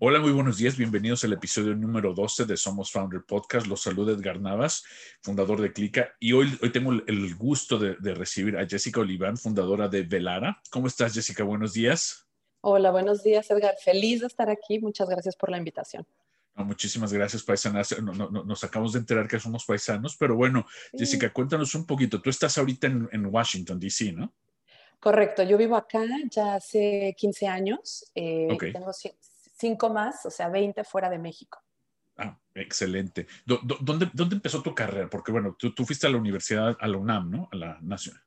Hola, muy buenos días. Bienvenidos al episodio número 12 de Somos Founder Podcast. Los saluda Edgar Navas, fundador de Clica. Y hoy, hoy tengo el gusto de, recibir a Jessica Oliván, fundadora de Velara. ¿Cómo estás, Jessica? Buenos días. Hola, buenos días, Edgar. Feliz de estar aquí. Muchas gracias por la invitación. muchísimas gracias, paisanas. nos acabamos de enterar que somos paisanos, pero bueno, Jessica, cuéntanos un poquito. Tú estás ahorita en, Washington, D.C., ¿no? Correcto, yo vivo acá ya hace 15 años. Eh, tengo cinco más, o sea, 20 fuera de México. Ah, excelente. ¿Dónde, ¿Dónde, empezó tu carrera? Porque bueno, tú, tú, fuiste a la universidad, a la UNAM, ¿no? A la Nacional.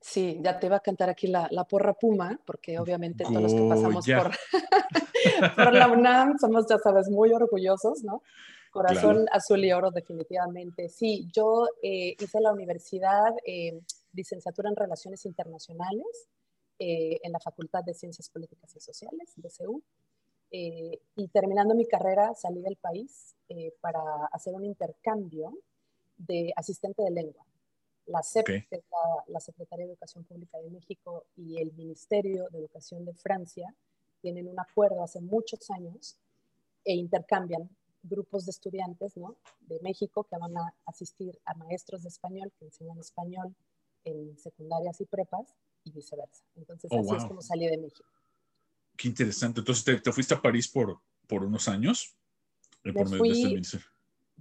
Sí, ya te iba a cantar aquí la, la porra Puma, porque obviamente todos los que pasamos por, por, la UNAM somos, ya sabes, muy orgullosos, ¿no? Corazón azul y oro, definitivamente. Sí, yo eh, hice la universidad, eh, licenciatura en Relaciones Internacionales, eh, en la Facultad de Ciencias Políticas y Sociales, de CEU. Eh, y terminando mi carrera salí del país eh, para hacer un intercambio de asistente de lengua. La CEP, que es la, Secretaría de Educación Pública de México, y el Ministerio de Educación de Francia tienen un acuerdo hace muchos años e intercambian grupos de estudiantes ¿no? de México que van a asistir a maestros de español que enseñan español en secundarias y prepas y viceversa. Entonces, oh, así es como salí de México. Qué interesante. Entonces, ¿te, fuiste a París por, por unos años? Eh, por medio de este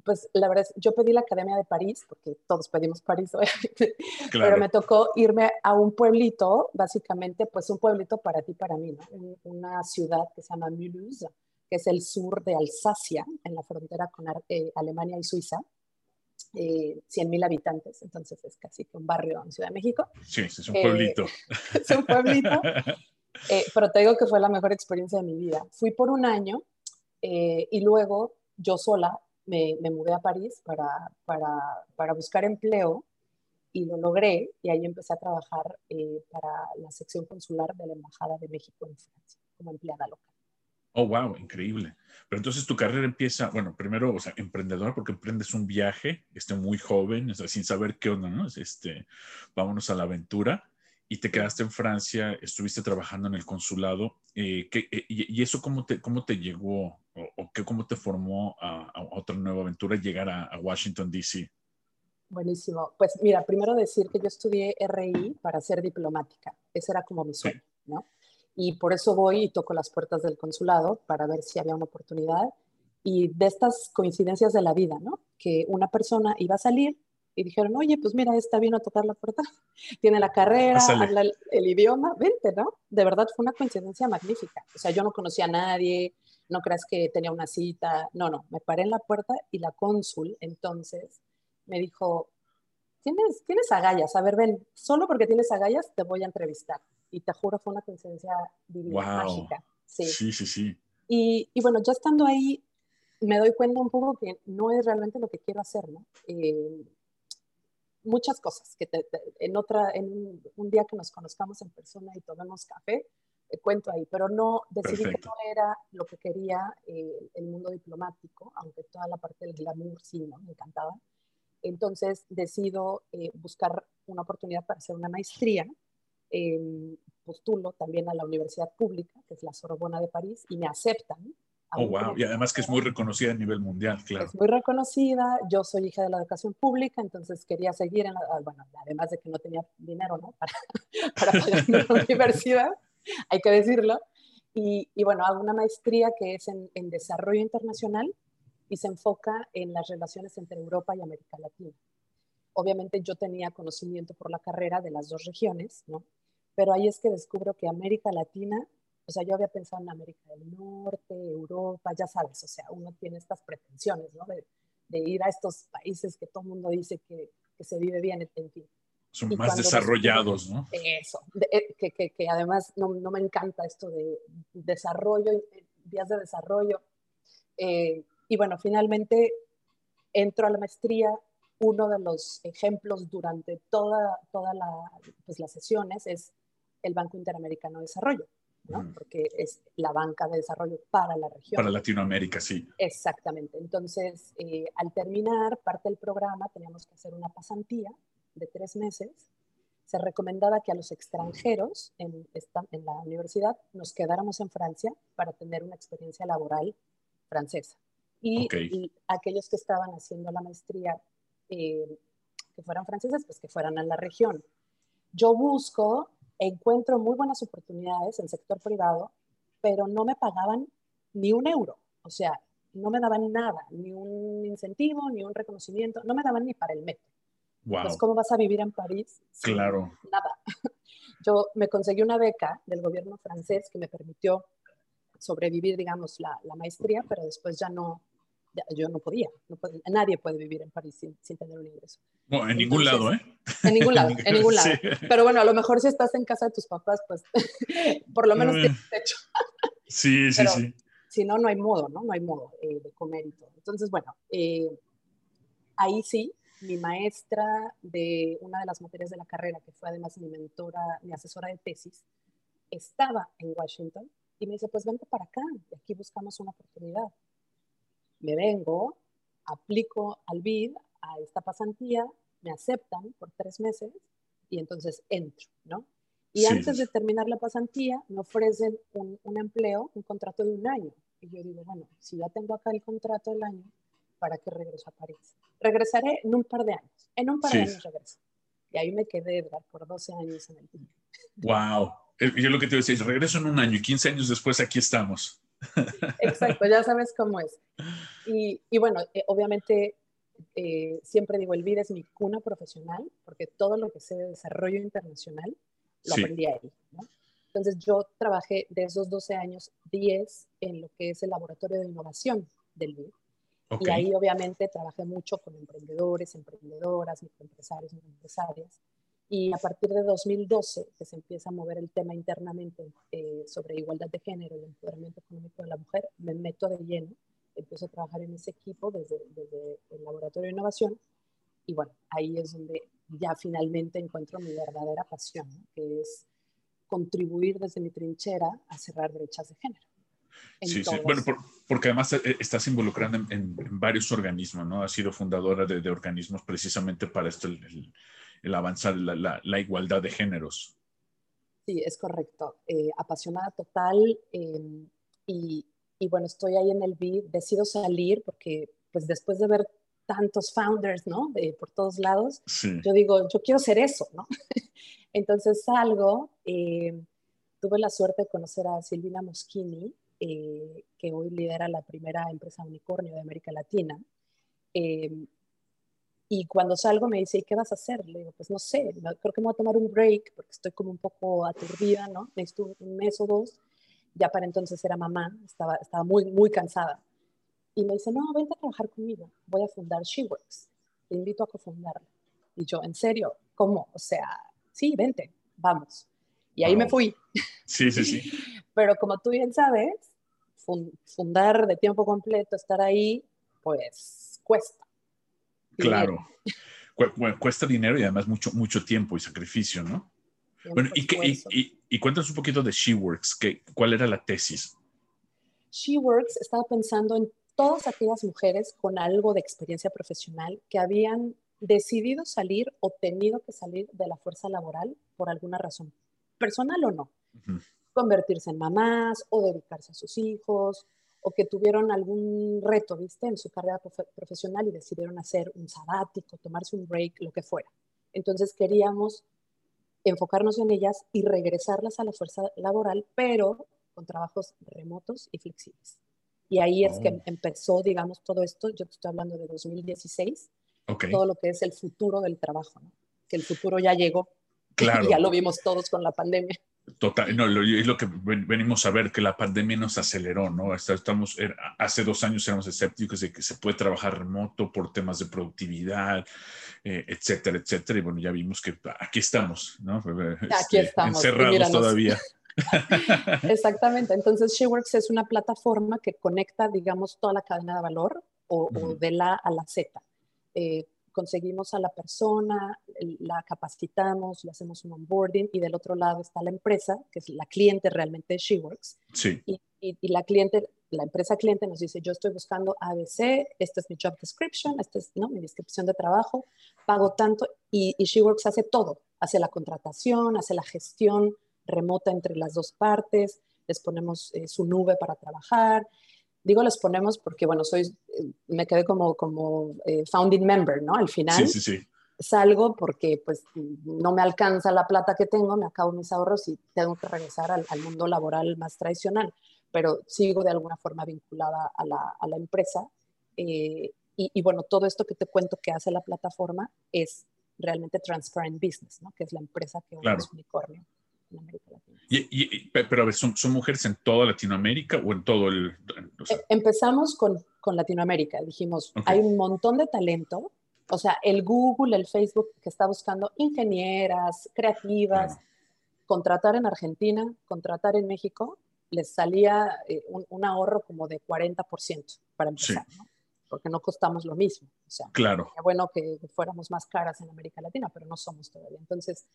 pues la verdad es, yo pedí la Academia de París, porque todos pedimos París, obviamente, pero me tocó irme a un pueblito, básicamente, pues un pueblito para ti, para mí, ¿no? Una ciudad que se llama Mulhouse, que es el sur de Alsacia, en la frontera con eh, Alemania y Suiza. Eh, 100.000 habitantes, entonces es casi que un barrio en Ciudad de México. Sí, es un pueblito. es un pueblito. Eh, pero te digo que fue la mejor experiencia de mi vida. Fui por un año eh, y luego yo sola me, me mudé a París para, para, para, buscar empleo y lo logré y ahí empecé a trabajar eh, para la sección consular de la Embajada de México en Francia como empleada local. Oh, wow, increíble. Pero entonces tu carrera empieza, bueno, primero, o sea, emprendedor, porque emprendes un viaje, este, muy joven, sin saber qué onda, ¿no? Este, vámonos a la aventura y te quedaste en Francia, estuviste trabajando en el consulado. Eh, eh, y, eso cómo te, cómo te llegó o, qué, cómo te formó a, otra nueva aventura llegar a, Washington, D.C.? Buenísimo. Pues mira, primero decir que yo estudié RI para ser diplomática. Ese era como mi sueño, ¿no? Y por eso voy y toco las puertas del consulado para ver si había una oportunidad. Y de estas coincidencias de la vida, ¿no? Que una persona iba a salir y dijeron, oye, pues mira, está bien a tocar la puerta, tiene la carrera, habla el, idioma, vente, ¿no? De verdad fue una coincidencia magnífica. O sea, yo no conocía a nadie, no creas que tenía una cita, no, no, me paré en la puerta y la cónsul entonces me dijo, tienes, tienes agallas, a ver, ven, solo porque tienes agallas te voy a entrevistar. Y te juro, fue una coincidencia divina, mágica. Sí, sí, sí. sí. Y, y, bueno, ya estando ahí, me doy cuenta un poco que no es realmente lo que quiero hacer, ¿no? Eh, muchas cosas, que en, otra, en un, día que nos conozcamos en persona y tomemos café, te cuento ahí, pero no, decidí que no era lo que quería eh, el mundo diplomático, aunque toda la parte del glamour sí, ¿no? me encantaba. Entonces decido eh, buscar una oportunidad para hacer una maestría. postulo también a la universidad pública, que es la Sorbona de París, y me aceptan Oh, wow. Y además que es muy reconocida a nivel mundial, claro. Es muy reconocida. Yo soy hija de la educación pública, entonces quería seguir en la, ah, bueno, además de que no tenía dinero, ¿no? Para, para pagar la universidad, hay que decirlo. Y, y, bueno, hago una maestría que es en, en desarrollo internacional y se enfoca en las relaciones entre Europa y América Latina. Obviamente yo tenía conocimiento por la carrera de las dos regiones, ¿no? Pero ahí es que descubro que América Latina o sea, yo había pensado en América del Norte, Europa, ya sabes, o sea, uno tiene estas pretensiones, ¿no? De, ir a estos países que todo el mundo dice que, que se vive bien, en fin. Son más desarrollados, ¿no? Eso, eh, que, que, que, además no, no, me encanta esto de desarrollo, vías de desarrollo. Eh, y bueno, finalmente entro a la maestría. Uno de los ejemplos durante toda, toda la, pues, las sesiones es el Banco Interamericano de Desarrollo, ¿no? porque es la banca de desarrollo para la región. Para Latinoamérica, sí. Exactamente. Entonces, eh, al terminar parte del programa, teníamos que hacer una pasantía de tres meses, se recomendaba que a los extranjeros en, en la universidad nos quedáramos en Francia para tener una experiencia laboral francesa. Y, aquellos que estaban haciendo la maestría, eh, que fueran franceses, pues que fueran a la región. Yo busco, encuentro muy buenas oportunidades en el sector privado, pero no me pagaban ni un euro. O sea, no me daban nada, ni un incentivo, ni un reconocimiento, no me daban ni para el metro. Pues, ¿cómo vas a vivir en París? Claro. Nada. Yo me conseguí una beca del gobierno francés que me permitió sobrevivir, digamos, la, la maestría, pero después ya no, yo no podía, nadie puede vivir en París sin, sin tener un ingreso. No, en ningún lado, ¿eh? En ningún lado, en ningún lado. Pero bueno, a lo mejor si estás en casa de tus papás, pues por lo menos tienes techo. sí, sí, sí. Si no, no hay modo, ¿no? No hay modo eh, de comer y todo. Entonces, bueno, eh, ahí sí, mi maestra de una de las materias de la carrera, que fue además mi mentora, mi asesora de tesis, estaba en Washington y me dice, pues vente para acá, y aquí buscamos una oportunidad. Me vengo, aplico al BID, a esta pasantía, me aceptan por tres meses y entonces entro, ¿no? Y antes de terminar la pasantía, me ofrecen un, un, empleo, un contrato de un año. Y yo digo, bueno, si ya tengo acá el contrato del año, ¿para qué regreso a París? Regresaré en un par de años. En un par de años regreso. Y ahí me quedé, Edgar, por 12 años en el team. ¡Wow! Yo lo que te decía es, regreso en un año y 15 años después aquí estamos. Exacto, ya sabes cómo es. Y, y bueno, eh, obviamente eh, siempre digo, el BID es mi cuna profesional, porque todo lo que sé de desarrollo internacional lo aprendí ahí. ¿no? Entonces yo trabajé de esos 12 años, 10 en lo que es el laboratorio de innovación del BID. Y ahí obviamente trabajé mucho con emprendedores, emprendedoras, microempresarios, microempresarias. Y a partir de 2012, que se empieza a mover el tema internamente eh, sobre igualdad de género y empoderamiento económico de la mujer, me meto de lleno, empiezo a trabajar en ese equipo desde, desde el laboratorio de innovación. Y bueno, ahí es donde ya finalmente encuentro mi verdadera pasión, que es contribuir desde mi trinchera a cerrar brechas de género. Sí, sí, bueno, porque además eh, estás involucrada en, varios organismos, ¿no? Has sido fundadora de, organismos precisamente para esto, el, avanzar la, la, igualdad de géneros. Sí, es correcto. Eh, apasionada total em, y, y, bueno, estoy ahí en el BID, decido salir porque pues después de ver tantos founders, ¿no? De, por todos lados, yo digo, yo quiero ser eso, ¿no? Entonces salgo, eh, tuve la suerte de conocer a Silvina Moschini, eh, que hoy lidera la primera empresa unicornio de América Latina. Y cuando salgo me dice, ¿y qué vas a hacer? Le digo, pues no sé, creo que me voy a tomar un break porque estoy como un poco aturdida, ¿no? Necesito un mes o dos. Ya para entonces era mamá, estaba, estaba muy, muy cansada. Y me dice, no, vente a trabajar conmigo, voy a fundar SheWorks, te invito a cofundarla. Y yo, ¿en serio? ¿Cómo? O sea, sí, vente, vamos. Y ahí me fui. Sí, sí, sí. Pero como tú bien sabes, fundar de tiempo completo, estar ahí, pues cuesta. Claro. cuesta dinero y además mucho, mucho tiempo y sacrificio, ¿no? bueno, y, y, y, cuéntanos un poquito de SheWorks, que, ¿cuál era la tesis? SheWorks estaba pensando en todas aquellas mujeres con algo de experiencia profesional que habían decidido salir o tenido que salir de la fuerza laboral por alguna razón, personal o no convertirse en mamás o dedicarse a sus hijos o que tuvieron algún reto, ¿viste? En su carrera profesional y decidieron hacer un sabático, tomarse un break, lo que fuera. Entonces queríamos enfocarnos en ellas y regresarlas a la fuerza laboral, pero con trabajos remotos y flexibles. Y ahí es que oh. empezó, digamos, todo esto, yo te estoy hablando de 2016, todo lo que es el futuro del trabajo, ¿no? que el futuro ya llegó, claro. y ya lo vimos todos con la pandemia. Total, no, es lo que venimos a ver, que la pandemia nos aceleró, ¿no? Estamos, hace dos años éramos escépticos de que se puede trabajar remoto por temas de productividad, eh, etcétera, etcétera. Y bueno, ya vimos que aquí estamos, ¿no? Aquí este, estamos. Encerrados todavía. Exactamente. Entonces, SheWorks es una plataforma que conecta, digamos, toda la cadena de valor o, de la a la Z. Eh, conseguimos a la persona, la capacitamos, le hacemos un onboarding y del otro lado está la empresa, que es la cliente realmente de SheWorks. Sí. Y, y, la cliente, la empresa cliente nos dice, yo estoy buscando ABC, esta es mi job description, esta es ¿no? mi descripción de trabajo, pago tanto y, y SheWorks hace todo, hace la contratación, hace la gestión remota entre las dos partes, les ponemos eh, su nube para trabajar, Digo les ponemos porque, bueno, soy, eh, me quedé como, como eh, founding member, ¿no? Al final. Sí, sí, sí. Salgo porque pues no me alcanza la plata que tengo, me acabo mis ahorros y tengo que regresar al, mundo laboral más tradicional, pero sigo de alguna forma vinculada a la, a la empresa. Eh, y, y, bueno, todo esto que te cuento que hace la plataforma es realmente Transparent Business, ¿no? que es la empresa que claro. es unicornio en América Latina. Y, pero a ver, ¿son, ¿son, mujeres en toda Latinoamérica o en todo el...? E, empezamos con, con, Latinoamérica. Dijimos, hay un montón de talento. O sea, el Google, el Facebook que está buscando ingenieras, creativas, contratar en Argentina, contratar en México, les salía eh, un, ahorro como de 40% para empezar, ¿no? porque no costamos lo mismo. O sea, claro. bueno que fuéramos más caras en América Latina, pero no somos todavía. Entonces,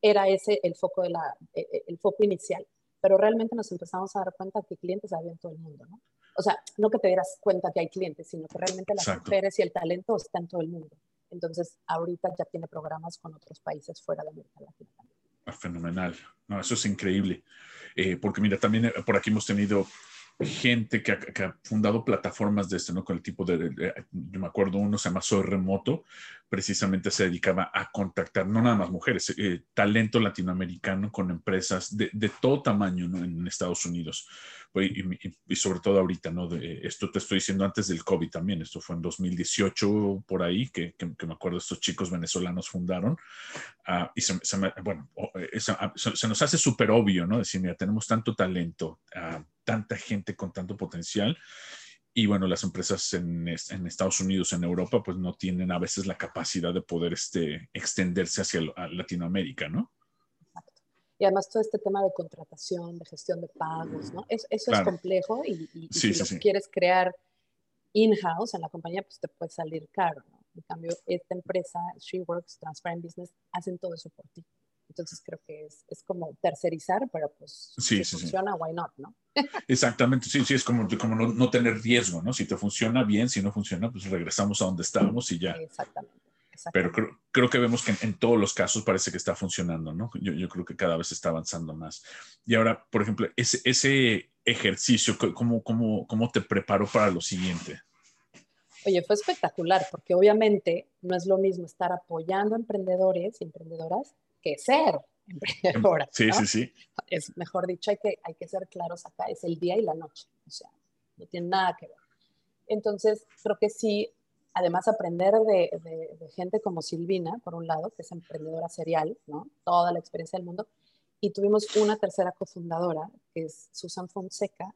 era ese el foco, de la, e, e, el foco inicial. Pero realmente nos empezamos a dar cuenta que clientes había en todo el mundo, ¿no? O sea, no que te dieras cuenta que hay clientes, sino que realmente las mujeres y el talento está en todo el mundo. Entonces, ahorita ya tiene programas con otros países fuera de América Latina ah, Fenomenal. No, eso es increíble. Eh, porque mira, también eh, por aquí hemos tenido gente que ha, fundado plataformas de este, ¿no? Con el tipo de, yo me acuerdo, uno se llama Soy Remoto, precisamente se dedicaba a contactar, no nada más mujeres, eh, talento latinoamericano con empresas de, de todo tamaño, ¿no? En Estados Unidos. Y, sobre todo ahorita, ¿no? De, esto te estoy diciendo antes del COVID también, esto fue en 2018 por ahí, que, que, me acuerdo estos chicos venezolanos fundaron, uh, y se, se, bueno, eh, ah, se, se, nos hace súper obvio, ¿no? Decir, mira, tenemos tanto talento. Uh, tanta gente con tanto potencial. Y bueno, las empresas en, en, Estados Unidos, en Europa, pues no tienen a veces la capacidad de poder este, extenderse hacia Latinoamérica, ¿no? Y además todo este tema de contratación, de gestión de pagos, ¿no? eso es complejo y, si lo quieres crear in-house en la compañía, pues te puede salir caro, ¿no? En cambio, esta empresa, SheWorks, Transparent Business, hacen todo eso por ti. Entonces creo que es, es como tercerizar, pero pues si funciona, why not, ¿no? Exactamente, sí, sí, es como, como no, no, tener riesgo, ¿no? Si te funciona bien, si no funciona, pues regresamos a donde estábamos y ya. Exactamente. Pero creo, creo, que vemos que en, todos los casos parece que está funcionando, ¿no? Yo, yo, creo que cada vez está avanzando más. Y ahora, por ejemplo, ese, ese ejercicio, ¿cómo, cómo, ¿cómo te preparó para lo siguiente? Oye, fue espectacular, porque obviamente no es lo mismo estar apoyando a emprendedores y emprendedoras que ser emprendedora. Sí, sí, sí. Es mejor dicho, hay que, hay que ser claros acá, es el día y la noche, o sea, no tiene nada que ver. Entonces, creo que sí, además aprender de, de, gente como Silvina, por un lado, que es emprendedora serial, ¿no? Toda la experiencia del mundo. Y tuvimos una tercera cofundadora, que es Susan Fonseca,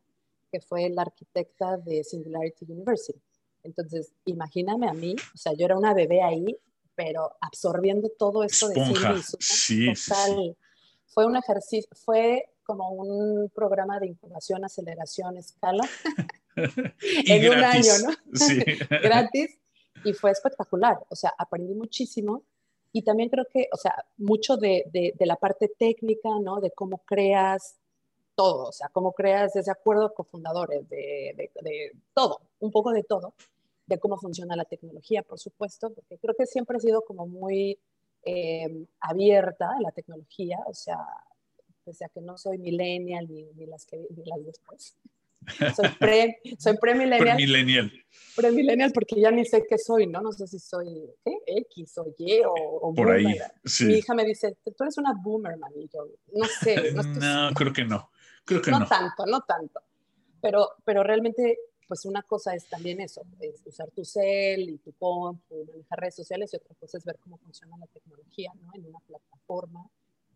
que fue la arquitecta de Singularity University. Entonces, imagíname a mí, o sea, yo era una bebé ahí pero absorbiendo todo esto de sí, sí, Fue un ejercicio, fue como un programa de incubación, aceleración, escala, en un año, ¿no? Sí. gratis, y fue espectacular, o sea, aprendí muchísimo, y también creo que, o sea, mucho de, de, de la parte técnica, ¿no? De cómo creas todo, o sea, cómo creas ese acuerdo con fundadores, de, de todo, un poco de todo de cómo funciona la tecnología, por supuesto, porque creo que siempre he sido como muy eh, abierta a la tecnología, o sea, pese a que no soy millennial ni, ni las, que, ni las después. Soy pre, soy pre-millennial. Pre-millennial. Pre-millennial porque ya ni sé qué soy, ¿no? No sé si soy ¿qué? X o Y o, o Por ahí, sí. Mi hija me dice, tú eres una boomer, man, y yo, no sé. No, no creo que no. Creo que no. No tanto, no tanto. Pero, pero realmente pues una cosa es también eso, es usar tu cel y tu compu, manejar redes sociales y otra cosa es ver cómo funciona la tecnología, ¿no? En una plataforma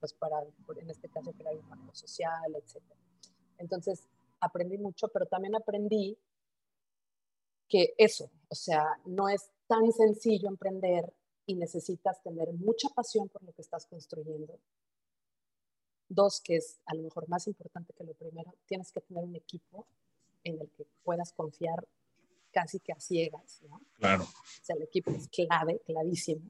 pues para, en este caso, crear impacto social, etc. Entonces, aprendí mucho, pero también aprendí que eso, o sea, no es tan sencillo emprender y necesitas tener mucha pasión por lo que estás construyendo. Dos, que es a lo mejor más importante que lo primero, tienes que tener un equipo en el que puedas confiar casi que a ciegas, ¿no? Claro. O sea, el equipo es clave, clavísimo.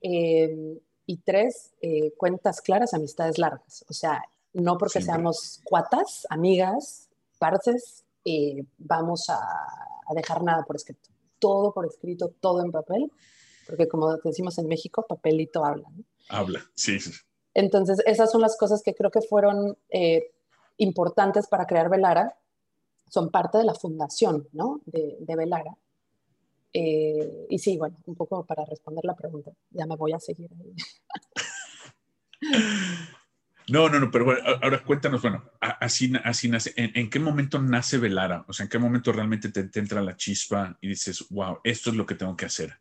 Eh, y tres, eh, cuentas claras, amistades largas. O sea, no porque seamos cuatas, amigas, partes, eh, vamos a, a, dejar nada por escrito. Todo por escrito, todo en papel, porque como decimos en México, papelito habla. ¿no? Habla, sí. Entonces, esas son las cosas que creo que fueron importantes para crear Velara son parte de la fundación ¿no? de, de Velara. Eh, y sí, bueno, un poco para responder la pregunta, ya me voy a seguir ahí. No, no, no, pero bueno, ahora cuéntanos, bueno, así, así nace, ¿en, qué momento nace Velara? O sea, ¿en qué momento realmente te, entra la chispa y dices, wow, esto es lo que tengo que hacer?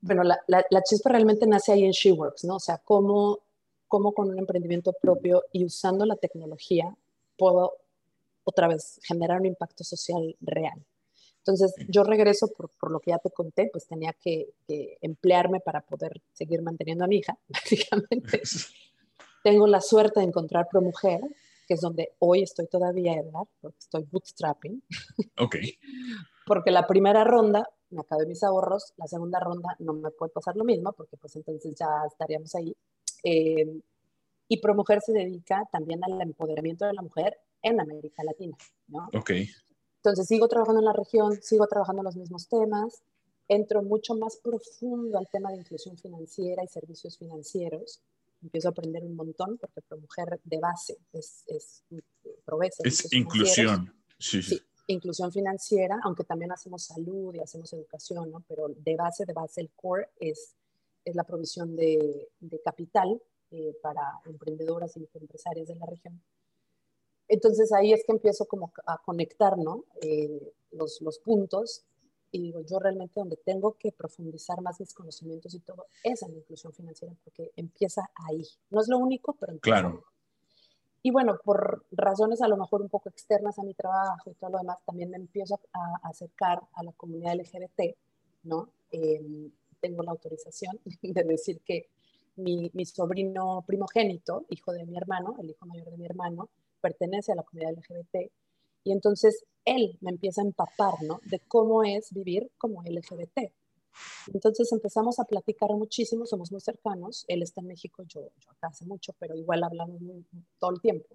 Bueno, la, la, la chispa realmente nace ahí en SheWorks, ¿no? O sea, cómo, cómo con un emprendimiento propio y usando la tecnología puedo otra vez generar un impacto social real. Entonces, yo regreso por, por lo que ya te conté, pues tenía que, emplearme para poder seguir manteniendo a mi hija, básicamente. Tengo la suerte de encontrar ProMujer, que es donde hoy estoy todavía, ¿verdad? Porque estoy bootstrapping. Ok. porque la primera ronda me acabé mis ahorros, la segunda ronda no me puede pasar lo mismo, porque pues entonces ya estaríamos ahí. Eh, y ProMujer se dedica también al empoderamiento de la mujer en América Latina, ¿no? Ok. Entonces sigo trabajando en la región, sigo trabajando en los mismos temas, entro mucho más profundo al tema de inclusión financiera y servicios financieros. Empiezo a aprender un montón porque mujer de base es, es provee Es inclusión, sí, sí. Inclusión financiera, aunque también hacemos salud y hacemos educación, ¿no? Pero de base, de base, el core es, es la provisión de, de capital eh, para emprendedoras y empresarias de la región. Entonces ahí es que empiezo como a conectar, ¿no? Eh, los, los, puntos y digo, yo realmente donde tengo que profundizar más mis conocimientos y todo es en la inclusión financiera porque empieza ahí. No es lo único, pero empieza Claro. Y bueno, por razones a lo mejor un poco externas a mi trabajo y todo lo demás, también me empiezo a, acercar a la comunidad LGBT, ¿no? Em, tengo la autorización de decir que mi, mi sobrino primogénito, hijo de mi hermano, el hijo mayor de mi hermano, pertenece a la comunidad LGBT. Y entonces él me empieza a empapar, ¿no? De cómo es vivir como LGBT. Entonces empezamos a platicar muchísimo, somos muy cercanos. Él está en México, yo, yo acá hace mucho, pero igual hablamos todo el tiempo.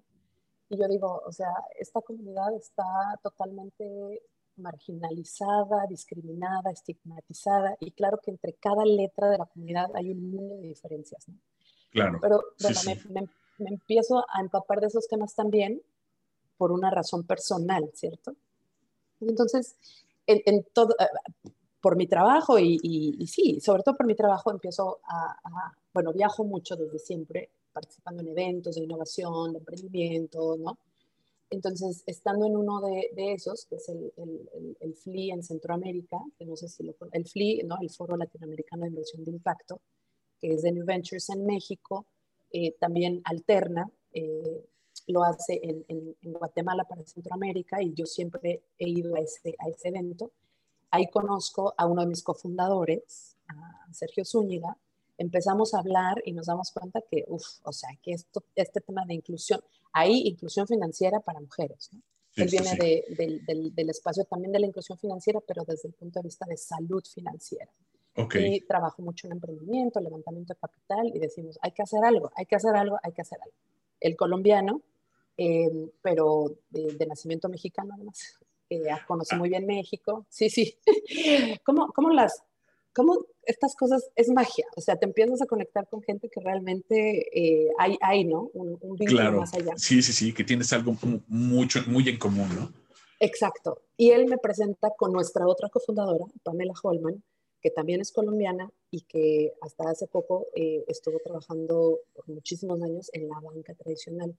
Y yo digo, o sea, esta comunidad está totalmente marginalizada, discriminada, estigmatizada, y claro que entre cada letra de la comunidad hay un mundo de diferencias, ¿no? Claro. Pero bueno, Me, me empiezo a empapar de esos temas también por una razón personal, ¿cierto? Entonces, en, todo, eh, por mi trabajo y, sí, sobre todo por mi trabajo empiezo a, bueno, viajo mucho desde siempre, participando en eventos de innovación, de emprendimiento, ¿no? Entonces, estando en uno de, esos, que es el, el, el, FLI en Centroamérica, que no sé si lo el FLI, ¿no? El Foro Latinoamericano de Inversión de Impacto, que es de New Ventures en México, eh, también alterna, eh, lo hace en, Guatemala para Centroamérica y yo siempre he ido a ese, a ese evento. Ahí conozco a uno de mis cofundadores, a Sergio Zúñiga, empezamos a hablar y nos damos cuenta que, uff, o sea, que esto, este tema de inclusión, hay inclusión financiera para mujeres, ¿no? Él viene del, del, espacio también de la inclusión financiera, pero desde el punto de vista de salud financiera. Y trabajo mucho en emprendimiento, levantamiento de capital y decimos, hay que hacer algo, hay que hacer algo, hay que hacer algo. El colombiano, em, pero de, nacimiento mexicano además, eh, conoce muy bien México. Sí, sí. ¿Cómo, cómo las, cómo estas cosas es magia? O sea, te empiezas a conectar con gente que realmente eh, hay, hay, ¿no? Un, un vínculo más allá. Sí, sí, sí, que tienes algo mucho, muy en común, ¿no? Exacto. Y él me presenta con nuestra otra cofundadora, Pamela Holman, que también es colombiana y que hasta hace poco eh, estuvo trabajando por muchísimos años en la banca tradicional.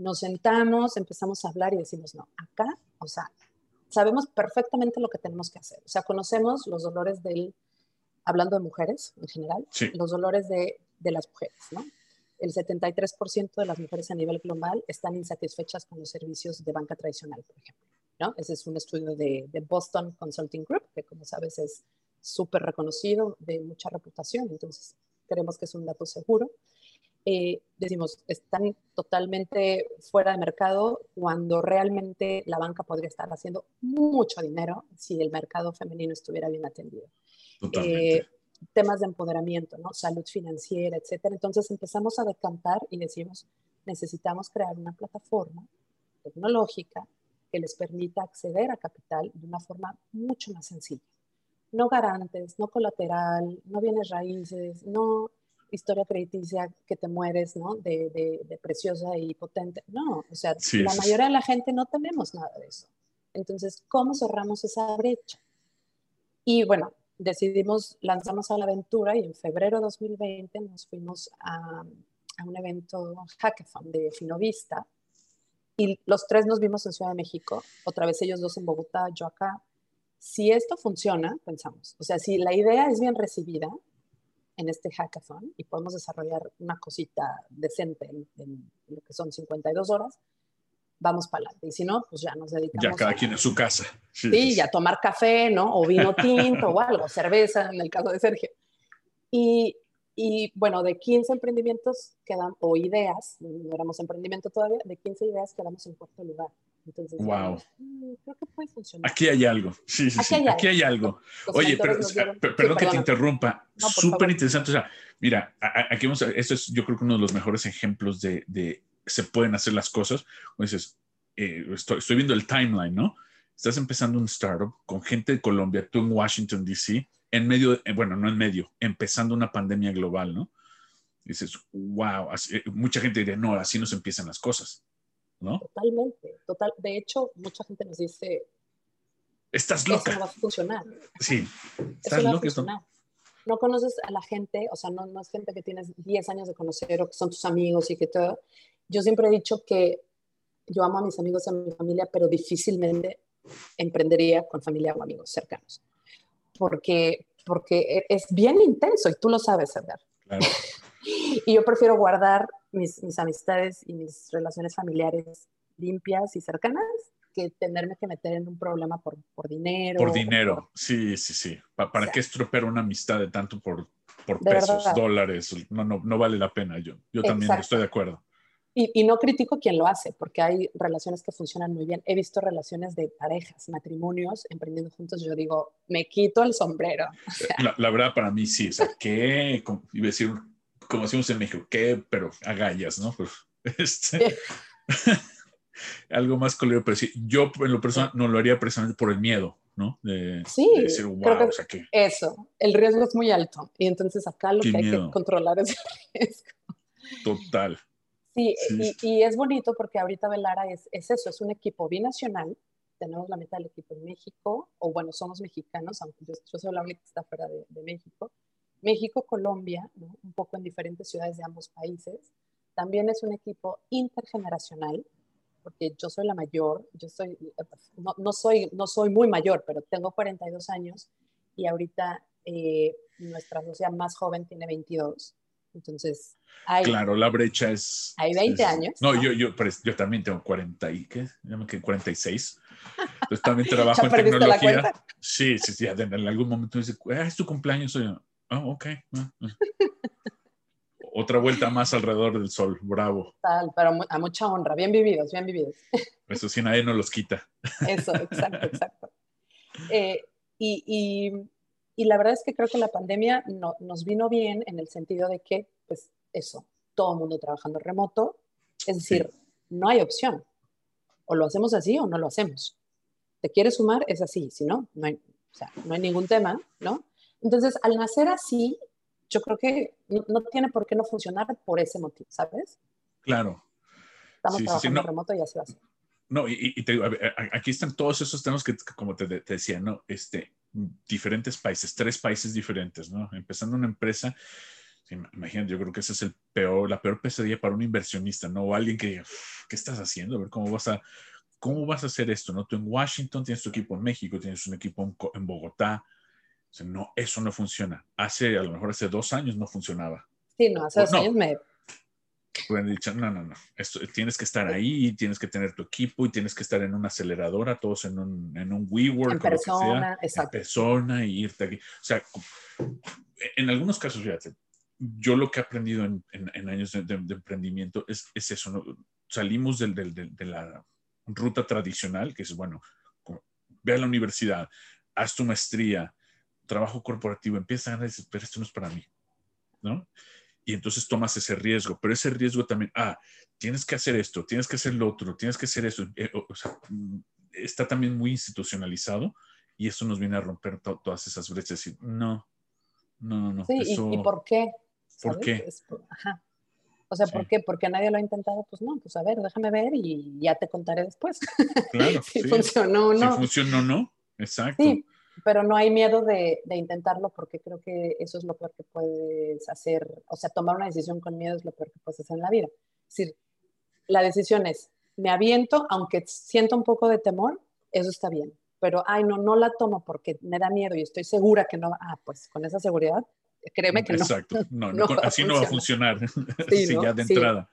Nos sentamos, empezamos a hablar y decimos, no, acá, o sea, sabemos perfectamente lo que tenemos que hacer. O sea, conocemos los dolores del, hablando de mujeres en general, los dolores de, de, las mujeres, ¿no? el 73% de las mujeres a nivel global están insatisfechas con los servicios de banca tradicional, por ejemplo. ¿no? Ese es un estudio de, de Boston Consulting Group, que como sabes es súper reconocido, de mucha reputación, entonces creemos que es un dato seguro. Eh, decimos, están totalmente fuera de mercado cuando realmente la banca podría estar haciendo mucho dinero si el mercado femenino estuviera bien atendido. Eh, temas de empoderamiento, ¿no? salud financiera, etcétera. Entonces empezamos a decantar y decimos, necesitamos crear una plataforma tecnológica que les permita acceder a capital de una forma mucho más sencilla. No garantes, no colateral, no bienes raíces, no historia crediticia que te mueres, ¿no? De, de, preciosa y potente. No, o sea, la mayoría de la gente no tenemos nada de eso. Entonces, ¿cómo cerramos esa brecha? Y bueno, decidimos lanzarnos a la aventura y en febrero de 2020 nos fuimos a, a un evento hackathon de Finovista y los tres nos vimos en Ciudad de México, otra vez ellos dos en Bogotá, yo acá. Si esto funciona, pensamos, o sea, si la idea es bien recibida, en este hackathon y podemos desarrollar una cosita decente en, lo que son 52 horas, vamos para adelante. Y si no, pues ya nos dedicamos. Ya cada quien en su casa. Sí, ya tomar café, ¿no? O vino tinto o algo, cerveza en el caso de Sergio. Y, y bueno, de 15 emprendimientos quedan, o ideas, no éramos emprendimiento todavía, de 15 ideas quedamos en cuarto lugar. Entonces, wow. Mm, creo que puede funcionar. Aquí hay algo. Sí, sí, sí. Aquí hay algo. Oye, pero, perdón que te interrumpa. Súper interesante. O sea, mira, aquí vamos a, esto es yo creo que uno de los mejores ejemplos de, de se pueden hacer las cosas. O dices, eh, estoy, estoy viendo el timeline, ¿no? Estás empezando un startup con gente de Colombia, tú en Washington, D.C., en medio, eh, bueno, no en medio, empezando una pandemia global, ¿no? dices, wow, eh, mucha gente diría, no, así no se empiezan las cosas. Totalmente, total. De hecho, mucha gente nos dice, estás loca. Eso no va a funcionar. Sí, estás no loca. No conoces a la gente, o sea, no, no es gente que tienes 10 años de conocer o que son tus amigos y que todo. Yo siempre he dicho que yo amo a mis amigos y a mi familia, pero difícilmente emprendería con familia o amigos cercanos. Porque, porque es bien intenso y tú lo sabes, Edgar. Claro. y yo prefiero guardar mis, mis amistades y mis relaciones familiares limpias y cercanas que tenerme que meter en un problema por, por dinero. Por dinero, sí, sí, sí. ¿Para qué estropear una amistad de tanto por, por pesos, dólares? No, no, no vale la pena. Yo, yo también estoy de acuerdo. Y, y, no critico quien lo hace, porque hay relaciones que funcionan muy bien. He visto relaciones de parejas, matrimonios, emprendiendo juntos. Yo digo, me quito el sombrero. la, la, verdad, para mí sí. O sea, que, iba a decir como decimos en México, ¿qué? Pero agallas, ¿no? Pues, este, algo más colorido, pero sí, yo en lo personal no lo haría precisamente por el miedo, ¿no? De, sí, decir, wow, o sea, que, eso, el riesgo es muy alto y entonces acá lo que hay que controlar es el riesgo. Total. Sí, Y, y, es bonito porque ahorita Velara es, es, eso, es un equipo binacional. Tenemos la mitad del equipo en México, o bueno, somos mexicanos, aunque yo, soy la única que está fuera de, de México. México, Colombia, un poco en diferentes ciudades de ambos países. También es un equipo intergeneracional, porque yo soy la mayor, yo soy, no, no soy, no soy muy mayor, pero tengo 42 años y ahorita eh, nuestra sociedad más joven tiene 22. Entonces, hay, claro, la brecha es... Hay 20 años. No, Yo, yo, yo también tengo 40 y, ¿qué? 46. Entonces también trabajo en tecnología. Sí, sí, sí. En algún momento dice, ah, es tu cumpleaños. Soy Ah, ok. Ah, ah. Otra vuelta más alrededor del sol, bravo. Tal, pero a mucha honra, bien vividos, bien vividos. Eso sí, nadie nos los quita. Eso, exacto, exacto. Eh, y, y, la verdad es que creo que la pandemia no, nos vino bien en el sentido de que, pues eso, todo el mundo trabajando remoto, es decir, no hay opción. O lo hacemos así o no lo hacemos. ¿Te quieres sumar? Es así, si no, no hay, o sea, no hay ningún tema, ¿no? Entonces, al nacer así, yo creo que no, tiene por qué no funcionar por ese motivo, ¿sabes? Claro. Estamos trabajando remoto y así va. No, y, te digo, aquí están todos esos temas que, como te, decía, ¿no? Este, diferentes países, tres países diferentes, ¿no? Empezando una empresa, imagínate, yo creo que ese es el peor, la peor pesadilla para un inversionista, ¿no? O alguien que diga, ¿qué estás haciendo? A ver cómo vas a, cómo vas a hacer esto, ¿no? Tú en Washington tienes tu equipo en México, tienes un equipo en Bogotá, no, eso no funciona. Hace, a lo mejor hace dos años no funcionaba. Sí, no, hace dos años me Hubieran dicho, no, no, no, Esto, tienes que estar ahí, tienes que tener tu equipo y tienes que estar en una aceleradora, todos en un, en un WeWork, en persona, exacto. en persona y irte aquí. O sea, en algunos casos, fíjate, yo lo que he aprendido en, en, años de, emprendimiento es, es eso, ¿no? salimos del, del, de la ruta tradicional, que es, bueno, ve a la universidad, haz tu maestría, trabajo corporativo, empieza a decir, pero esto no es para mí, ¿no? Y entonces tomas ese riesgo, pero ese riesgo también, ah, tienes que hacer esto, tienes que hacer lo otro, tienes que hacer eso, eh, o sea, mm, está también muy institucionalizado y eso nos viene a romper todas esas brechas y no, no, no, no. Sí, ¿y, por qué? ¿Por qué? ajá. O sea, ¿por qué? Porque nadie lo ha intentado, pues no, pues a ver, déjame ver y ya te contaré después. Claro, si funcionó o no. Si funcionó o no, exacto. Sí, pero no hay miedo de, de, intentarlo porque creo que eso es lo peor que puedes hacer. O sea, tomar una decisión con miedo es lo peor que puedes hacer en la vida. Es decir, la decisión es, me aviento, aunque siento un poco de temor, eso está bien. Pero, ay, no, no la tomo porque me da miedo y estoy segura que no. Ah, pues con esa seguridad, créeme que Exacto. no. no, así no va a funcionar. Sí, ya de entrada.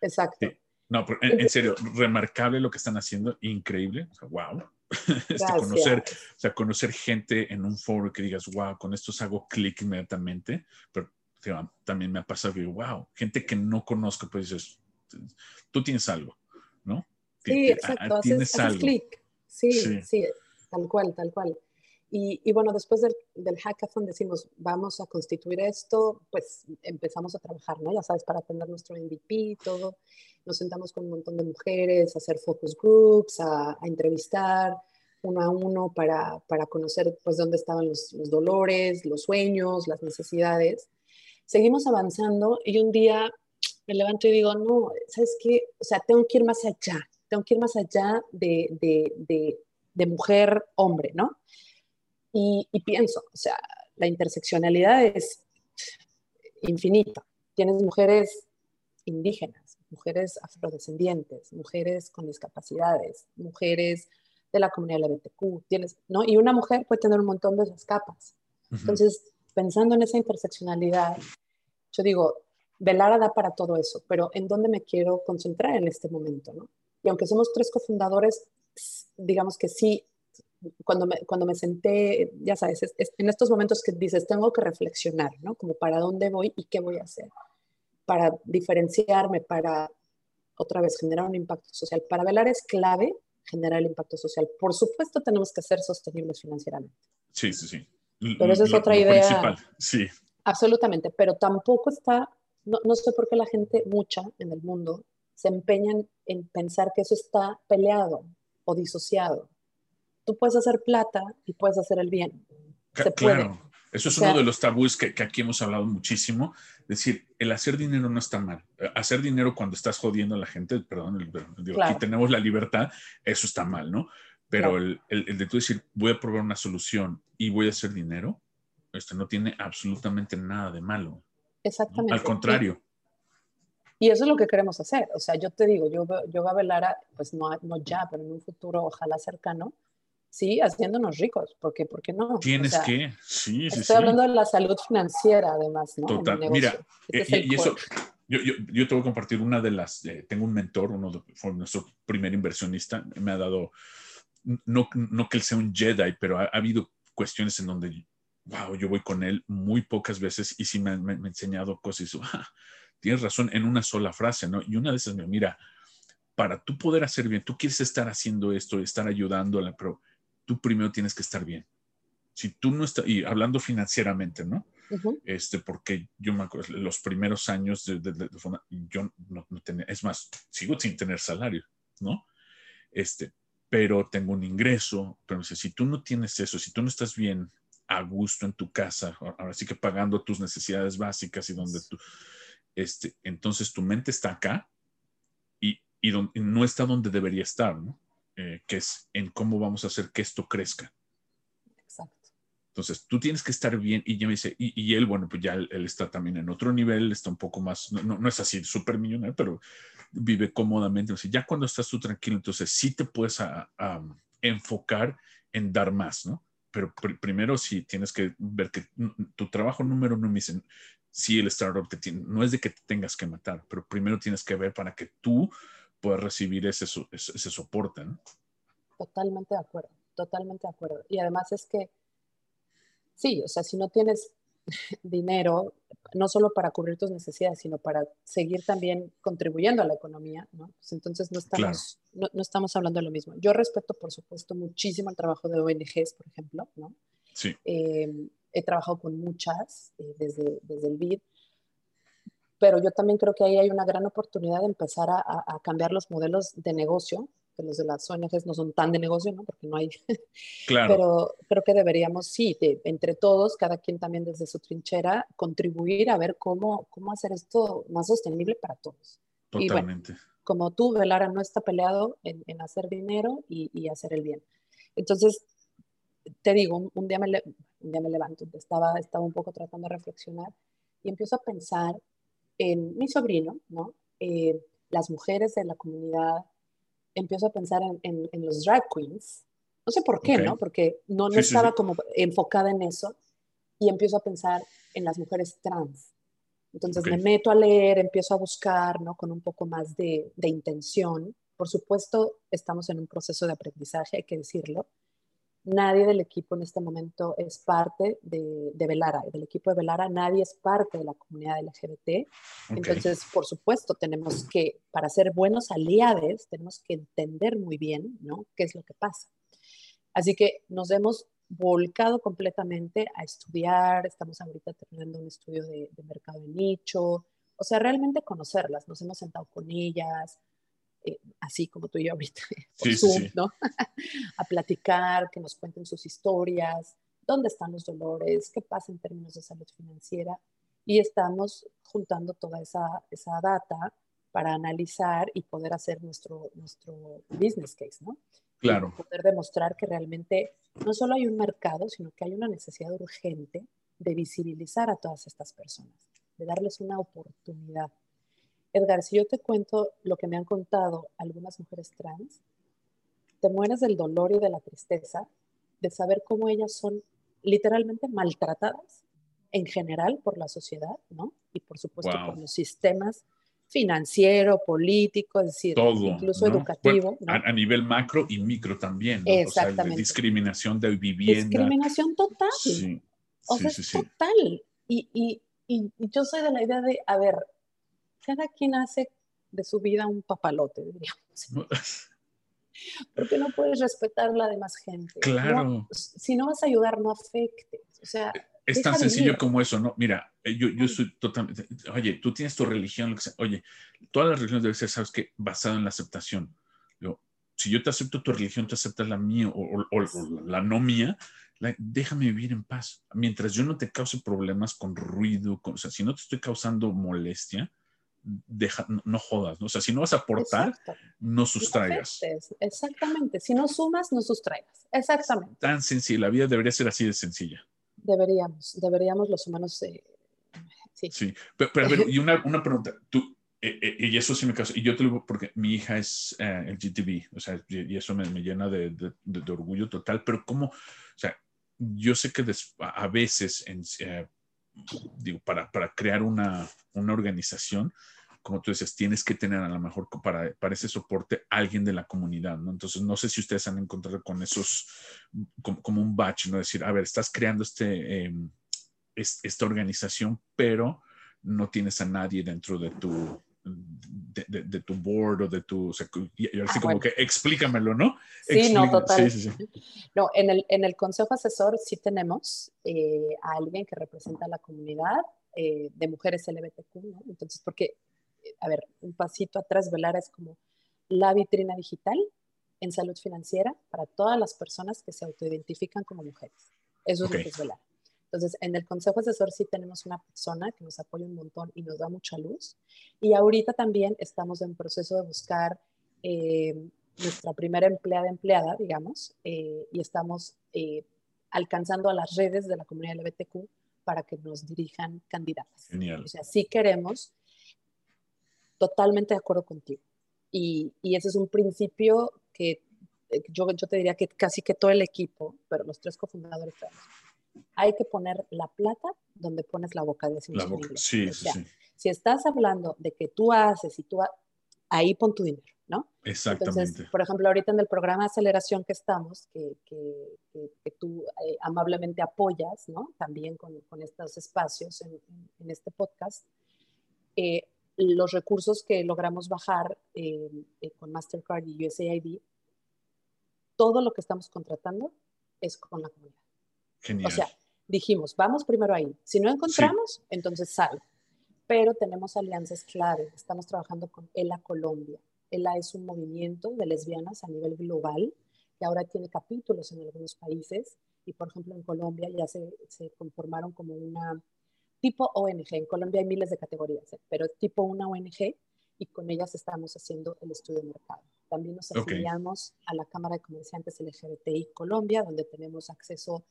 Exacto. No, pero en, serio, remarcable lo que están haciendo, increíble. O sea, wow. Este, conocer, o sea, conocer gente en un foro que digas, wow, con esto hago clic inmediatamente. Pero también me ha pasado que, wow, gente que no conozco, pues dices, tú tienes algo, ¿no? Sí, exacto. Tienes algo. clic. Sí, sí, sí, tal cual, tal cual. Y, bueno, después del, del, hackathon decimos, vamos a constituir esto, pues empezamos a trabajar, ¿no? Ya sabes, para tener nuestro MVP y todo. Nos sentamos con un montón de mujeres a hacer focus groups, a, a entrevistar uno a uno para, para, conocer, pues, dónde estaban los, los dolores, los sueños, las necesidades. Seguimos avanzando y un día me levanto y digo, no, ¿sabes qué? O sea, tengo que ir más allá, tengo que ir más allá de, de, de, de mujer-hombre, ¿no? Y, pienso, o sea, la interseccionalidad es infinita. Tienes mujeres indígenas, mujeres afrodescendientes, mujeres con discapacidades, mujeres de la comunidad LGBTQ, tienes, ¿no? Y una mujer puede tener un montón de esas capas. Entonces, pensando en esa interseccionalidad, yo digo, Velara da para todo eso, pero ¿en dónde me quiero concentrar en este momento, no? Y aunque somos tres cofundadores, digamos que sí cuando me, cuando me senté, ya sabes, en estos momentos que dices, tengo que reflexionar, ¿no? Como para dónde voy y qué voy a hacer, para diferenciarme, para otra vez generar un impacto social. Para velar es clave generar el impacto social. Por supuesto, tenemos que ser sostenibles financieramente. Sí, sí, sí. Pero esa es otra idea. Principal. Sí. Absolutamente, pero tampoco está, no, no sé por qué la gente, mucha en el mundo, se empeñan en pensar que eso está peleado o disociado tú puedes hacer plata y puedes hacer el bien. Se claro, eso es uno de los tabúes que, aquí hemos hablado muchísimo. Es decir, el hacer dinero no está mal. Eh, hacer dinero cuando estás jodiendo a la gente, perdón, aquí tenemos la libertad, eso está mal, ¿no? Pero el, el, de tú decir, voy a probar una solución y voy a hacer dinero, esto no tiene absolutamente nada de malo. Exactamente. Al contrario. Y eso es lo que queremos hacer. O sea, yo te digo, yo, yo a Velara, pues no, no ya, pero en un futuro ojalá cercano, sí, haciéndonos ricos, porque ¿por qué no? Tienes que, sí, sí, Estoy hablando de la salud financiera, además, ¿no? Total, mira, este eh, y, eso, yo, yo, yo, te voy a compartir una de las, eh, tengo un mentor, uno de, fue nuestro primer inversionista, me ha dado, no, no que él sea un Jedi, pero ha, habido cuestiones en donde, wow, yo voy con él muy pocas veces y sí me, ha enseñado cosas y ah, tienes razón en una sola frase, ¿no? Y una de esas, mira, para tú poder hacer bien, tú quieres estar haciendo esto, estar ayudando, pero tú primero tienes que estar bien. Si tú no estás, y hablando financieramente, ¿no? este, porque yo me acuerdo, los primeros años de, de, yo no, tenía, es más, sigo sin tener salario, ¿no? Este, pero tengo un ingreso, pero si tú no tienes eso, si tú no estás bien a gusto en tu casa, ahora sí que pagando tus necesidades básicas y donde tú, este, entonces tu mente está acá y, y no está donde debería estar, ¿no? Eh, que es en cómo vamos a hacer que esto crezca. Exacto. Entonces, tú tienes que estar bien y ya me dice, y, él, bueno, pues ya él, está también en otro nivel, está un poco más, no, no, es así súper millonario, pero vive cómodamente. O ya cuando estás tú tranquilo, entonces sí te puedes a, enfocar en dar más, ¿no? pero primero sí tienes que ver que tu trabajo número uno, me dicen, sí, el startup te tiene, no es de que te tengas que matar, pero primero tienes que ver para que tú puedas recibir ese, ese, soporte, ¿no? Totalmente de acuerdo, totalmente de acuerdo. Y además es que, sí, o sea, si no tienes dinero, no solo para cubrir tus necesidades, sino para seguir también contribuyendo a la economía, ¿no? Pues entonces no estamos, no, estamos hablando de lo mismo. Yo respeto, por supuesto, muchísimo el trabajo de ONGs, por ejemplo, ¿no? Sí. Eh, he trabajado con muchas eh, desde, desde el BID, pero yo también creo que ahí hay una gran oportunidad de empezar a, a cambiar los modelos de negocio que los de las ONGs no son tan de negocio, ¿no? Porque no hay. Claro. Pero creo que deberíamos, sí, entre todos, cada quien también desde su trinchera, contribuir a ver cómo, cómo hacer esto más sostenible para todos. Totalmente. como tú, Velara no está peleado en, en hacer dinero y, y, hacer el bien. Entonces, te digo, un, día, me un día me levanto, estaba, estaba un poco tratando de reflexionar y empiezo a pensar en mi sobrino, ¿no? Eh, las mujeres de la comunidad, empiezo a pensar en, en, los drag queens. No sé por qué, ¿no? Porque no, no estaba como enfocada en eso. Y empiezo a pensar en las mujeres trans. Entonces me meto a leer, empiezo a buscar, ¿no? Con un poco más de, de intención. Por supuesto, estamos en un proceso de aprendizaje, hay que decirlo nadie del equipo en este momento es parte de, de, Velara. Del equipo de Velara nadie es parte de la comunidad LGBT. Entonces, por supuesto, tenemos que, para ser buenos aliados, tenemos que entender muy bien, ¿no? ¿Qué es lo que pasa? Así que nos hemos volcado completamente a estudiar. Estamos ahorita terminando un estudio de, de mercado de nicho. O sea, realmente conocerlas. Nos hemos sentado con ellas, así como tú y yo ahorita, por Zoom, ¿no? a platicar, que nos cuenten sus historias, dónde están los dolores, qué pasa en términos de salud financiera. Y estamos juntando toda esa, esa data para analizar y poder hacer nuestro, nuestro business case, ¿no? Claro. Y poder demostrar que realmente no solo hay un mercado, sino que hay una necesidad urgente de visibilizar a todas estas personas, de darles una oportunidad Edgar, si yo te cuento lo que me han contado algunas mujeres trans, te mueres del dolor y de la tristeza de saber cómo ellas son literalmente maltratadas en general por la sociedad, ¿no? Y por supuesto por los sistemas financiero, político, es decir, incluso educativo. a, nivel macro y micro también. ¿no? Exactamente. O sea, de discriminación de vivienda. Discriminación total. Sí. O sea, es total. Y, y, y, yo soy de la idea de, a ver, cada quien hace de su vida un papalote, diríamos. Porque no puedes respetar la demás gente. Claro. si no vas a ayudar, no afectes. O sea, es tan sencillo como eso, ¿no? Mira, eh, yo, yo soy totalmente, oye, tú tienes tu religión, lo que sea. Oye, todas las religiones deben ser, ¿sabes qué? Basado en la aceptación. Yo, si yo te acepto tu religión, tú aceptas la mía o, la no mía, déjame vivir en paz. Mientras yo no te cause problemas con ruido, con, o sea, si no te estoy causando molestia, deja, no, jodas, ¿no? O sea, si no vas a aportar, no sustraigas. exactamente, si no sumas, no sustraigas, exactamente. Tan sencilla, la vida debería ser así de sencilla. Deberíamos, deberíamos los humanos, eh, sí. Sí, pero, pero, y una, una pregunta, tú, eh, eh, y eso sí me causa, y yo te lo digo porque mi hija es el GTV, o sea, y, eso me, me llena de, de, de, orgullo total, pero ¿cómo? O sea, yo sé que a veces, en, digo, para, para crear una, una organización, como tú dices, tienes que tener a lo mejor para, para ese soporte alguien de la comunidad, ¿no? Entonces, no sé si ustedes han encontrado con esos, como, un batch, ¿no? Decir, a ver, estás creando este, em, esta organización, pero no tienes a nadie dentro de tu, de, tu board o de tu, o sea, y, así ah, como que explícamelo, ¿no? Sí, no, total. Sí, sí, sí. No, en el, en el consejo asesor sí tenemos eh, a alguien que representa a la comunidad eh, de mujeres LGBTQ, ¿no? Entonces, porque a ver, un pasito atrás, Velara es como la vitrina digital en salud financiera para todas las personas que se autoidentifican como mujeres. Eso es lo que es Velara. Entonces, en el consejo asesor sí tenemos una persona que nos apoya un montón y nos da mucha luz. Y ahorita también estamos en proceso de buscar eh, nuestra primera empleada empleada, digamos, eh, y estamos eh, alcanzando a las redes de la comunidad LGBTQ para que nos dirijan candidatas. Genial. O sea, sí queremos totalmente de acuerdo contigo. Y, ese es un principio que eh, yo, yo te diría que casi que todo el equipo, pero los tres cofundadores, hay que poner la plata donde pones la boca de la boca. Sí, sí, sí. Si estás hablando de que tú haces y tú, ahí pon tu dinero. ¿no? Exactamente. Entonces, por ejemplo, ahorita en el programa de aceleración que estamos, que, que, que, tú eh, amablemente apoyas, ¿no? También con, con estos espacios en, en este podcast, eh, los recursos que logramos bajar eh, con Mastercard y USAID, todo lo que estamos contratando es con la comunidad. Genial. O sea, dijimos, vamos primero ahí. Si no encontramos, entonces sal. Pero tenemos alianzas clave. Estamos trabajando con ELA Colombia, ELA es un movimiento de lesbianas a nivel global que ahora tiene capítulos en algunos países y por ejemplo en Colombia ya se, se conformaron como una tipo ONG. En Colombia hay miles de categorías, ¿eh? pero tipo una ONG y con ellas estamos haciendo el estudio de mercado. También nos afiliamos a la Cámara de Comerciantes LGBTI Colombia, donde tenemos acceso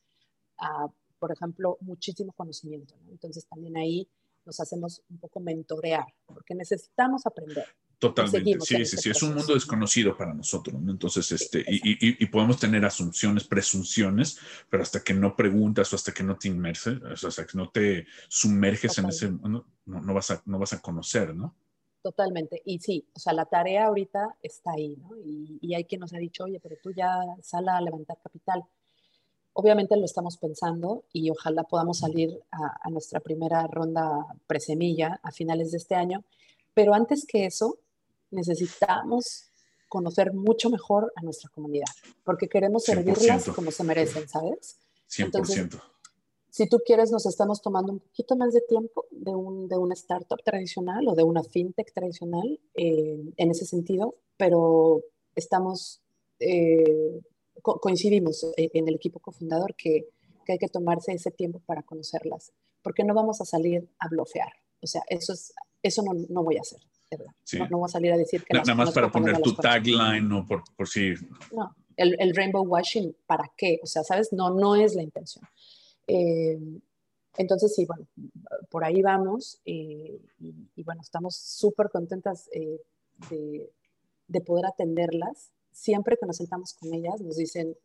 por ejemplo, muchísimo conocimiento. Entonces también ahí nos hacemos un poco mentorear, porque necesitamos aprender. Totalmente, sí, sí, sí, es un mundo desconocido para nosotros, ¿no? Entonces, este, y, y, podemos tener asunciones, presunciones, pero hasta que no preguntas o hasta que no te inmerses, hasta que no te sumerges en ese, no, no, vas a, no vas a conocer, ¿no? Totalmente, y sí, o sea, la tarea ahorita está ahí, ¿no? Y, y hay quien nos ha dicho, oye, pero tú ya sal a levantar capital. Obviamente lo estamos pensando y ojalá podamos salir a, a nuestra primera ronda presemilla a finales de este año, pero antes que eso, necesitamos conocer mucho mejor a nuestra comunidad, porque queremos servirlas como se merecen, ¿sabes? 100%. si tú quieres, nos estamos tomando un poquito más de tiempo de, un, de una startup tradicional o de una fintech tradicional eh, en ese sentido, pero estamos, eh, coincidimos en el equipo cofundador que, que hay que tomarse ese tiempo para conocerlas, porque no vamos a salir a bloquear. O sea, eso, es, eso no, no voy a hacer. No, voy a salir a decir que... Nada más para poner tu tagline o por, por si... No, el, el, rainbow washing, ¿para qué? O sea, ¿sabes? No, no es la intención. Eh, entonces, sí, bueno, por ahí vamos eh, y, bueno, estamos súper contentas eh, de, de, poder atenderlas. Siempre que nos sentamos con ellas, nos dicen,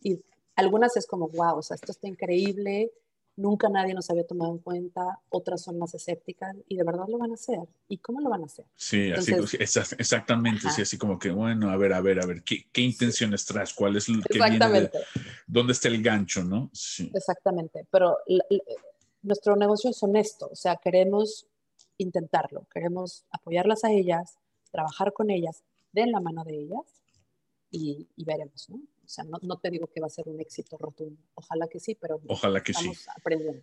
y algunas es como, wow, o sea, esto está increíble, nunca nadie nos había tomado en cuenta, otras son más escépticas y de verdad lo van a hacer. ¿Y cómo lo van a hacer? Sí, así, exactamente, sí, así como que, bueno, a ver, a ver, a ver, ¿qué, qué intenciones traes? ¿Cuál es el que viene ¿Dónde está el gancho, no? Sí. Exactamente, pero nuestro negocio es honesto, o sea, queremos intentarlo, queremos apoyarlas a ellas, trabajar con ellas, de la mano de ellas y, y veremos, ¿no? O sea, no, te digo que va a ser un éxito rotundo. Ojalá que sí, pero Ojalá que estamos sí. aprendiendo.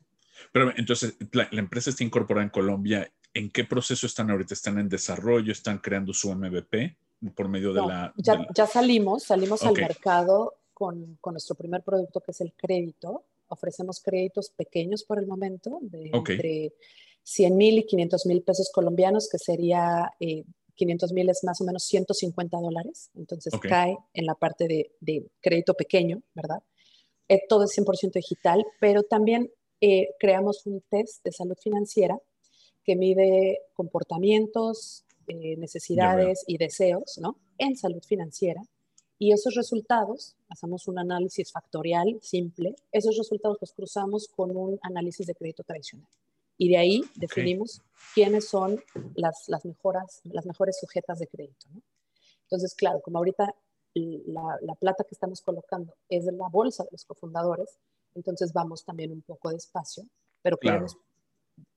Pero entonces, la, empresa está incorporada en Colombia. ¿En qué proceso están ahorita? ¿Están en desarrollo? ¿Están creando su MVP por medio de, la, ya, ya, salimos, salimos al mercado con, con, nuestro primer producto que es el crédito. Ofrecemos créditos pequeños por el momento, de entre 100 mil y 500 mil pesos colombianos, que sería eh, 500 mil es más o menos 150 dólares, entonces cae en la parte de, crédito pequeño, ¿verdad? Eh, todo es 100% digital, pero también eh, creamos un test de salud financiera que mide comportamientos, eh, necesidades y deseos, ¿no? En salud financiera. Y esos resultados, hacemos un análisis factorial simple, esos resultados los cruzamos con un análisis de crédito tradicional. Y de ahí definimos quiénes son las, las, mejoras, las mejores sujetas de crédito. ¿no? Entonces, claro, como ahorita la, la, plata que estamos colocando es de la bolsa de los cofundadores, entonces vamos también un poco despacio, pero queremos,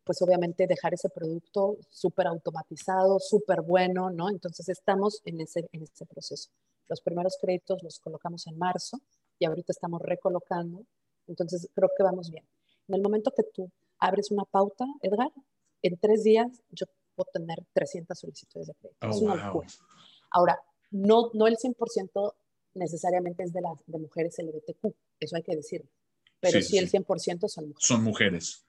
pues obviamente, dejar ese producto súper automatizado, súper bueno, ¿no? Entonces estamos en ese, en ese proceso. Los primeros créditos los colocamos en marzo y ahorita estamos recolocando, entonces creo que vamos bien. En el momento que tú abres una pauta, Edgar, en tres días yo puedo tener 300 solicitudes de crédito. es una locura. Ahora, no, no el 100% necesariamente es de, las de mujeres LGBTQ, eso hay que decirlo. Pero sí, el 100% son mujeres. Son mujeres.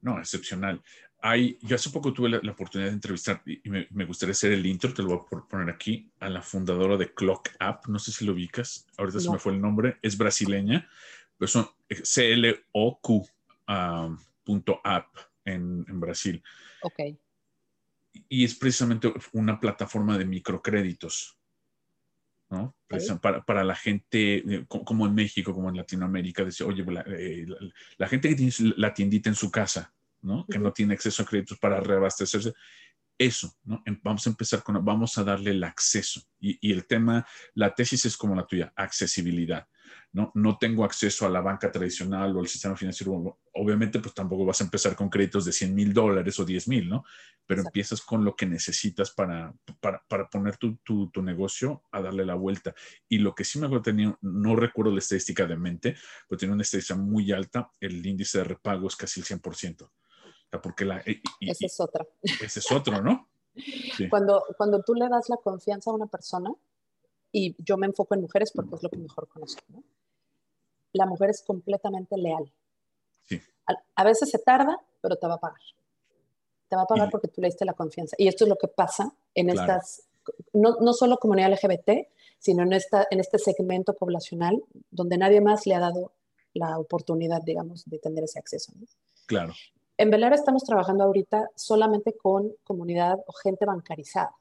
No, excepcional. Hay, yo hace poco tuve la, oportunidad de entrevistar y me, me, gustaría hacer el intro, te lo voy a poner aquí, a la fundadora de Clock App, no sé si lo ubicas, ahorita se me fue el nombre, es brasileña, pero son C-L-O-Q. Um, .app en, en Brasil. Ok. Y es precisamente una plataforma de microcréditos. ¿no? Para, para, la gente, eh, como en México, como en Latinoamérica, decir, oye, eh, la, gente que tiene la tiendita en su casa, ¿no? Que no tiene acceso a créditos para reabastecerse, eso, ¿no? Em, vamos a empezar con, vamos a darle el acceso. Y, y, el tema, la tesis es como la tuya, accesibilidad. ¿No? No tengo acceso a la banca tradicional o al sistema financiero. Obviamente, pues tampoco vas a empezar con créditos de 100 mil dólares o 10 mil, ¿no? Pero empiezas con lo que necesitas para, para, para poner tu, tu, tu, negocio a darle la vuelta. Y lo que sí me acuerdo, tenía, no recuerdo la estadística de mente, pero tenía una estadística muy alta, el índice de repago es casi el 100%. O sea, porque la... ese es otro. Ese es otro, ¿no? Cuando, cuando tú le das la confianza a una persona, y yo me enfoco en mujeres porque es lo que mejor conozco, ¿no? la mujer es completamente leal. Sí. A, veces se tarda, pero te va a pagar. Te va a pagar porque tú le diste la confianza. Y esto es lo que pasa en estas, no, no, solo comunidad LGBT, sino en, esta, en este segmento poblacional donde nadie más le ha dado la oportunidad, digamos, de tener ese acceso. Claro. En Velara estamos trabajando ahorita solamente con comunidad o gente bancarizada,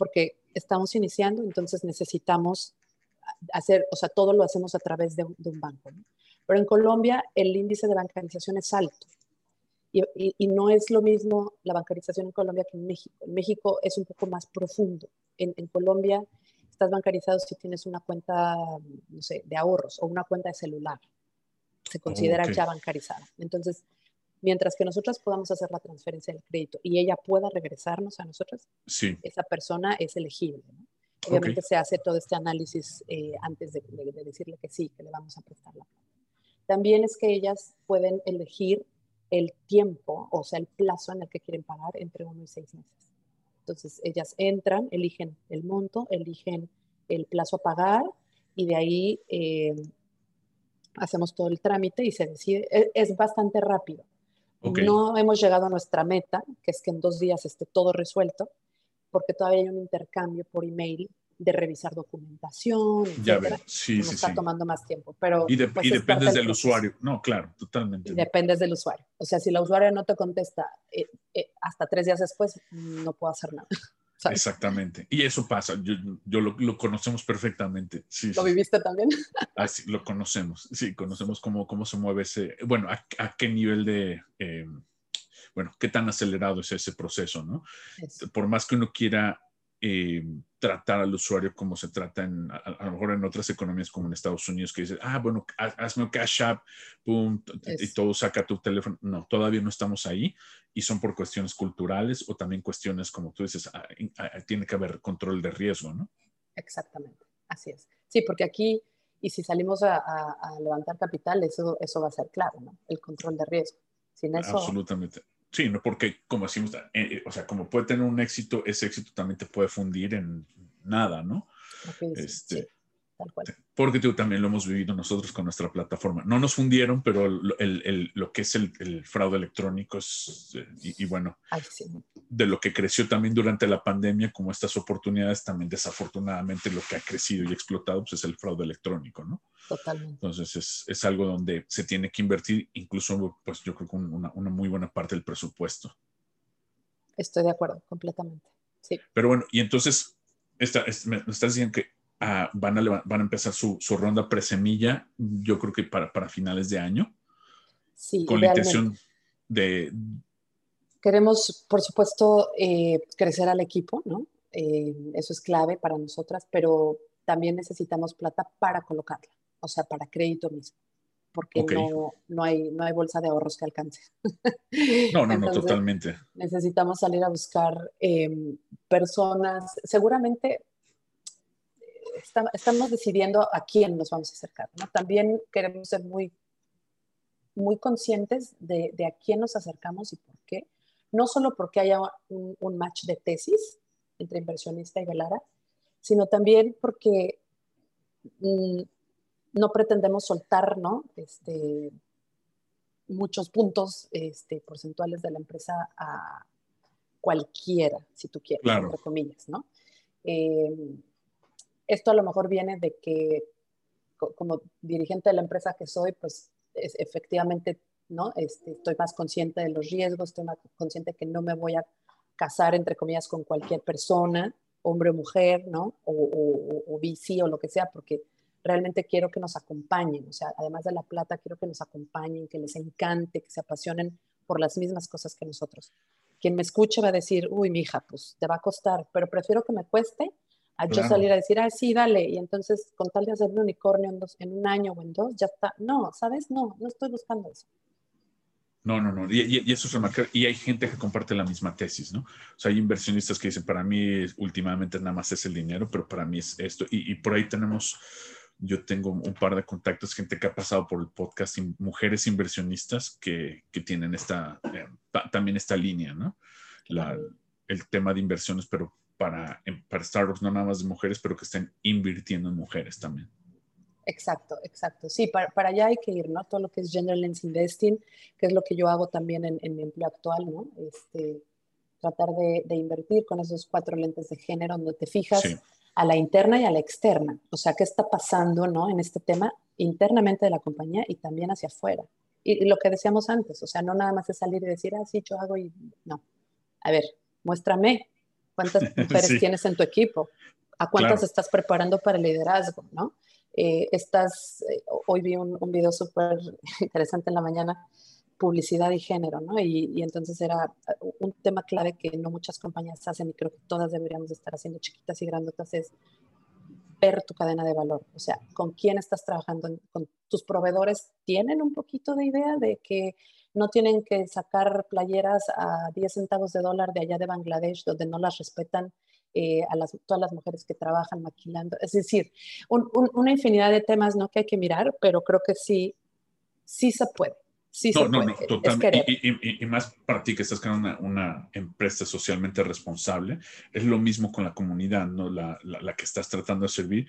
porque estamos iniciando, entonces necesitamos hacer, o sea, todo lo hacemos a través de, un banco. Pero en Colombia el índice de bancarización es alto. Y, no es lo mismo la bancarización en Colombia que en México. En México es un poco más profundo. En, Colombia estás bancarizado si tienes una cuenta, no sé, de ahorros o una cuenta de celular. Se considera ya bancarizada. Entonces, mientras que nosotros podamos hacer la transferencia del crédito y ella pueda regresarnos a nosotros, sí. esa persona es elegible. ¿no? Obviamente se hace todo este análisis eh, antes de, decirle que sí, que le vamos a prestar la plata. También es que ellas pueden elegir el tiempo, o sea, el plazo en el que quieren pagar entre uno y seis meses. Entonces, ellas entran, eligen el monto, eligen el plazo a pagar y de ahí eh, hacemos todo el trámite y se decide. E, es, bastante rápido. No hemos llegado a nuestra meta, que es que en dos días esté todo resuelto, porque todavía hay un intercambio por email de revisar documentación, ya veo. Sí, sí, está tomando más tiempo. Pero, y, pues, dependes del usuario. No, claro, totalmente. Y dependes del usuario. O sea, si la usuaria no te contesta eh, eh, hasta tres días después, no puedo hacer nada. Exactamente. Y eso pasa, yo, yo lo, conocemos perfectamente. Sí, ¿Lo viviste también? Así, lo conocemos, sí, conocemos cómo, cómo se mueve ese, bueno, a, qué nivel de, eh, bueno, qué tan acelerado es ese proceso, ¿no? Por más que uno quiera eh, tratar al usuario como se trata en, a, lo mejor en otras economías como en Estados Unidos, que dice, ah, bueno, hazme un cash app, boom, y todo saca tu teléfono. No, todavía no estamos ahí y son por cuestiones culturales o también cuestiones, como tú dices, ah, ah, tiene que haber control de riesgo, ¿no? Exactamente, así es. Sí, porque aquí, y si salimos a, levantar capital, eso, eso va a ser clave, ¿no? El control de riesgo. Sin eso, Absolutamente. Sí, no porque como decimos, eh, eh, o sea, como puede tener un éxito, ese éxito también te puede fundir en nada, ¿no? este, porque tú, también lo hemos vivido nosotros con nuestra plataforma. No nos fundieron, pero lo que es el, fraude electrónico es, eh, y, bueno, de lo que creció también durante la pandemia, como estas oportunidades, también desafortunadamente lo que ha crecido y explotado pues, es el fraude electrónico, ¿no? Totalmente. Entonces es, algo donde se tiene que invertir, incluso pues yo creo que una, muy buena parte del presupuesto. Estoy de acuerdo, completamente. Sí. Pero bueno, y entonces, esta, me estás diciendo que van, a, van a empezar su, su ronda presemilla, yo creo que para, para finales de año. Sí, con la intención de... Queremos, por supuesto, eh, crecer al equipo, ¿no? Eh, eso es clave para nosotras, pero también necesitamos plata para colocarla, o sea, para crédito mismo, porque no, no, hay, no hay bolsa de ahorros que alcance. No, no, no, totalmente. Necesitamos salir a buscar em, personas, seguramente estamos decidiendo a quién nos vamos a acercar. ¿no? También queremos ser muy, muy conscientes de, a quién nos acercamos y por qué. No solo porque haya un, match de tesis entre inversionista y Velara, sino también porque mm, no pretendemos soltar ¿no? Este, muchos puntos este, porcentuales de la empresa a cualquiera, si tú quieres, entre comillas, ¿no? Eh, esto a lo mejor viene de que como dirigente de la empresa que soy, pues efectivamente, ¿no? Este, estoy más consciente de los riesgos, estoy más consciente que no me voy a casar, entre comillas, con cualquier persona, hombre o mujer, ¿no? O, o, o VC o lo que sea, porque realmente quiero que nos acompañen, o sea, además de la plata, quiero que nos acompañen, que les encante, que se apasionen por las mismas cosas que nosotros. Quien me escuche va a decir, uy, mi hija, pues te va a costar, pero prefiero que me cueste a yo salir a decir, ah, sí, dale, y entonces con tal de hacer un unicornio en, dos, en un año o en dos, ya está. No, ¿sabes? No, no estoy buscando eso. No, no, no. Y, eso es remarcable. Y hay gente que comparte la misma tesis, ¿no? O sea, hay inversionistas que dicen, para mí últimamente nada más es el dinero, pero para mí es esto. Y, y por ahí tenemos yo tengo un par de contactos, gente que ha pasado por el podcast, mujeres inversionistas que, que tienen esta, eh, también esta línea, ¿no? La, el tema de inversiones, pero para, para startups, no nada más de mujeres, pero que estén invirtiendo en mujeres también. Exacto, exacto. Sí, para, para, allá hay que ir, ¿no? Todo lo que es Gender Lens Investing, que es lo que yo hago también en, en mi empleo actual, ¿no? Este, tratar de, de, invertir con esos cuatro lentes de género, donde te fijas a la interna y a la externa. O sea, ¿qué está pasando ¿no? en este tema internamente de la compañía y también hacia afuera? Y, lo que decíamos antes, o sea, no nada más es salir y decir, ah, sí, yo hago y no. A ver, muéstrame cuántas mujeres tienes en tu equipo, a cuántas estás preparando para el liderazgo, ¿no? Eh, estás, eh, hoy vi un, un video súper interesante en la mañana publicidad y género, ¿no? Y, entonces era uh, un tema clave que no muchas compañías hacen y creo que todas deberíamos estar haciendo chiquitas y grandotas es ver tu cadena de valor, o sea, con quién estás trabajando, con tus proveedores tienen un poquito de idea de que no tienen que sacar playeras a 10 centavos de dólar de allá de Bangladesh, donde no las respetan eh, a las, todas las mujeres que trabajan maquilando. Es decir, una infinidad de temas ¿no? que hay que mirar, pero creo que sí, sí se puede. Sí, no, no, no, totalmente. Y, y, más para ti que estás creando una, una, empresa socialmente responsable, es lo mismo con la comunidad, ¿no? La, la, que estás tratando de servir,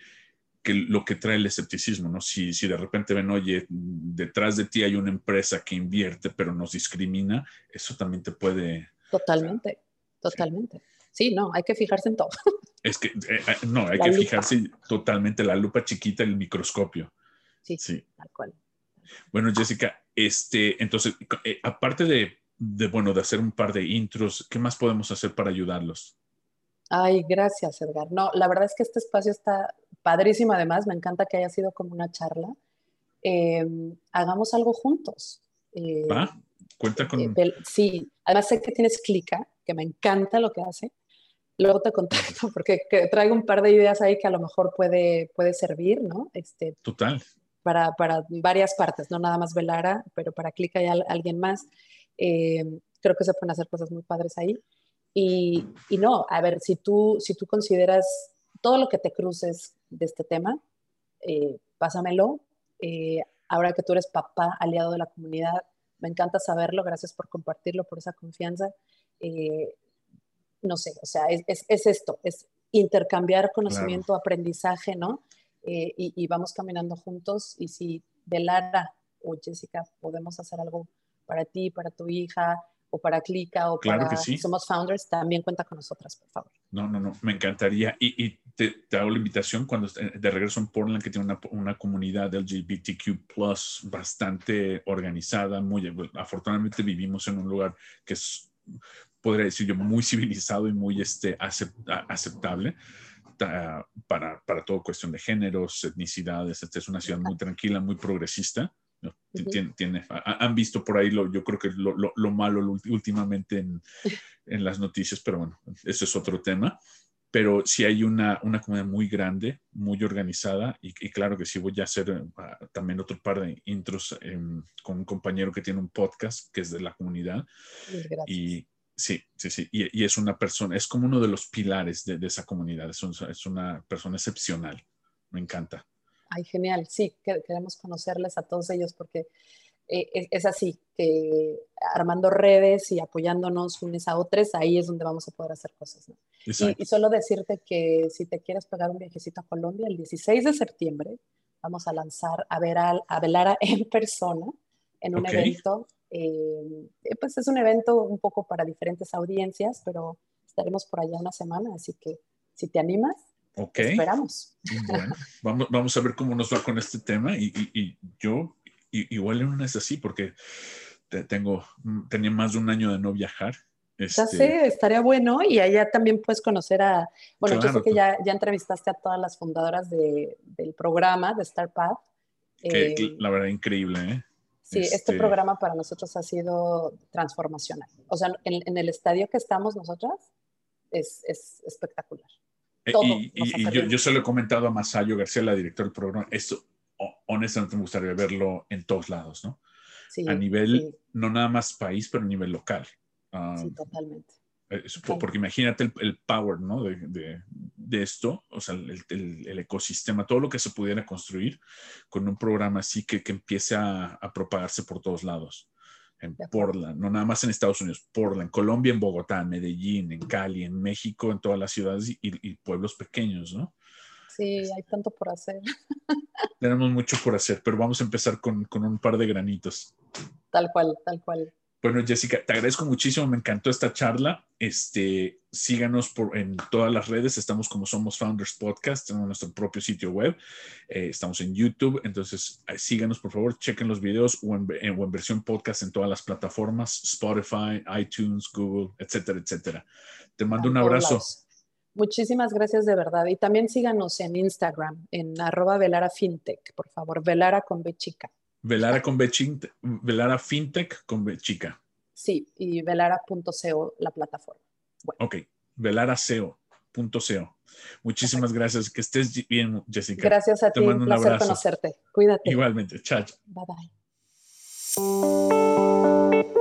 que lo que trae el escepticismo, ¿no? Si, si de repente ven, oye, detrás de ti hay una empresa que invierte, pero nos discrimina, eso también te puede... Totalmente, totalmente. Sí. no, hay que fijarse en todo. Es que, eh, eh, no, hay que fijarse totalmente la lupa chiquita, el microscopio. Sí, sí, tal cual. Bueno, Jessica, este, entonces, eh, aparte de, bueno, de hacer un par de intros, ¿qué más podemos hacer para ayudarlos? Ay, gracias, Edgar. No, la verdad es que este espacio está padrísimo. Además, me encanta que haya sido como una charla. Em, hagamos algo juntos. Eh, ¿Va? Cuenta con. Eh, sí, además sé que tienes Clica, que me encanta lo que hace. Luego te contacto porque traigo un par de ideas ahí que a lo mejor puede, puede servir, ¿no? Este, Total para, para, varias partes, no nada más Velara, pero para Clica y alguien más. Eh, creo que se pueden hacer cosas muy padres ahí. Y, y, no, a ver, si tú, si tú consideras todo lo que te cruces de este tema, eh, pásamelo. Eh, ahora que tú eres papá, aliado de la comunidad, me encanta saberlo. Gracias por compartirlo, por esa confianza. no sé, o sea, es, es, es esto, es intercambiar conocimiento, aprendizaje, ¿no? Eh, y, vamos caminando juntos. Y si Belara o Jessica podemos hacer algo para ti, para tu hija, o para Clica, o para Somos Founders, también cuenta con nosotras, por favor. No, no, no, me encantaría. Y, te, hago la invitación cuando de regreso en Portland, que tiene una, una comunidad LGBTQ bastante organizada, muy, afortunadamente vivimos en un lugar que es, podría decir yo, muy civilizado y muy este, aceptable para, para todo cuestión de géneros, etnicidades. Esta es una ciudad muy tranquila, muy progresista. Tiene, han visto por ahí, lo, yo creo que lo, lo, malo últimamente en, en, las noticias, pero bueno, ese es otro tema. Pero sí hay una, una comunidad muy grande, muy organizada, y, claro que sí voy a hacer uh, también otro par de intros em, con un compañero que tiene un podcast que es de la comunidad. Y, Sí, sí, sí. Y, es una persona, es como uno de los pilares de, esa comunidad. Es, es, una persona excepcional. Me encanta. Ay, genial. Sí, queremos conocerles a todos ellos porque eh, es, así, que armando redes y apoyándonos unos a otros, ahí es donde vamos a poder hacer cosas. Y, solo decirte que si te quieres pegar un viajecito a Colombia, el 16 de septiembre vamos a lanzar a, ver a, a Velara en persona en un evento eh, pues es un evento un poco para diferentes audiencias, pero estaremos por allá una semana, así que si te animas, esperamos. Bueno, vamos, vamos, a ver cómo nos va con este tema y, y, yo igual en una es así porque tengo, tenía más de un año de no viajar ya sé, este estaría bueno y allá también puedes conocer a, bueno, yo sé que ya, ya entrevistaste a todas las fundadoras del programa de StarPath. Que, eh, la verdad, increíble, ¿eh? Sí, este, este, programa para nosotros ha sido transformacional. O sea, en, el estadio que estamos nosotras es, es espectacular. Eh, y, yo, yo, se lo he comentado a Masayo García, la directora del programa, esto honestamente me gustaría verlo en todos lados, ¿no? Sí, a nivel, no nada más país, pero a nivel local. sí, totalmente. Eh, porque imagínate el, power, ¿no? De, de, esto, o sea, el, el, ecosistema, todo lo que se pudiera construir con un programa así que, que empiece a, a, propagarse por todos lados. En Portland, no nada más en Estados Unidos, Portland, Colombia, en Bogotá, en Medellín, en Cali, en México, en todas las ciudades y, y pueblos pequeños, ¿no? Sí, hay tanto por hacer. Tenemos mucho por hacer, pero vamos a empezar con, con un par de granitos. Tal cual, tal cual. Bueno, Jessica, te agradezco muchísimo, me encantó esta charla. Este, síganos por, en todas las redes, estamos como Somos Founders Podcast, tenemos nuestro propio sitio web, eh, estamos en YouTube, entonces eh, síganos por favor, chequen los videos o en, en, versión podcast en todas las plataformas, Spotify, iTunes, Google, etcétera, etcétera. Te mando un abrazo. Muchísimas gracias de verdad. Y también síganos en Instagram, en arroba Velara Fintech, por favor, Velara con B chica. Velara con Velara Fintech con B chica. Sí, y velara.co la plataforma. Ok, velaraceo.co. Muchísimas gracias. Que estés bien, Jessica. Gracias a ti. un placer conocerte. Cuídate. Igualmente. Chao. Bye bye.